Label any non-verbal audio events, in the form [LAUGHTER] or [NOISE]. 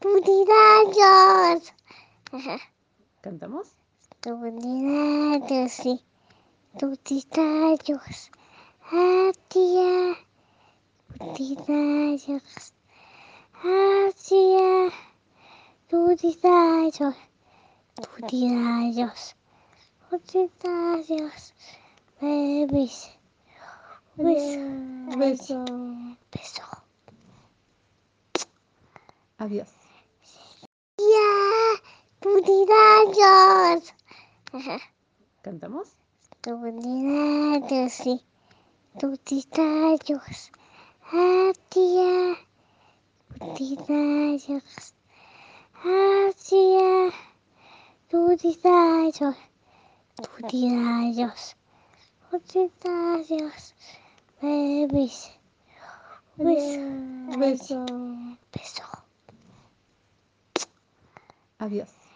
Cumpleaños. [LAUGHS] ¿Cantamos? Cumpleaños, sí. Cumpleaños. A tía. Cumpleaños. A tía. Cumpleaños. Cumpleaños. Cumpleaños. Babies. Beso. Beso. Beso. Adiós. Cumpleaños. ¿Cantamos? Cumpleaños, sí. Cumpleaños. A tía. Cumpleaños. A tía. Cumpleaños. Cumpleaños. Cumpleaños. Babies. Beso. Beso. Beso. Adiós.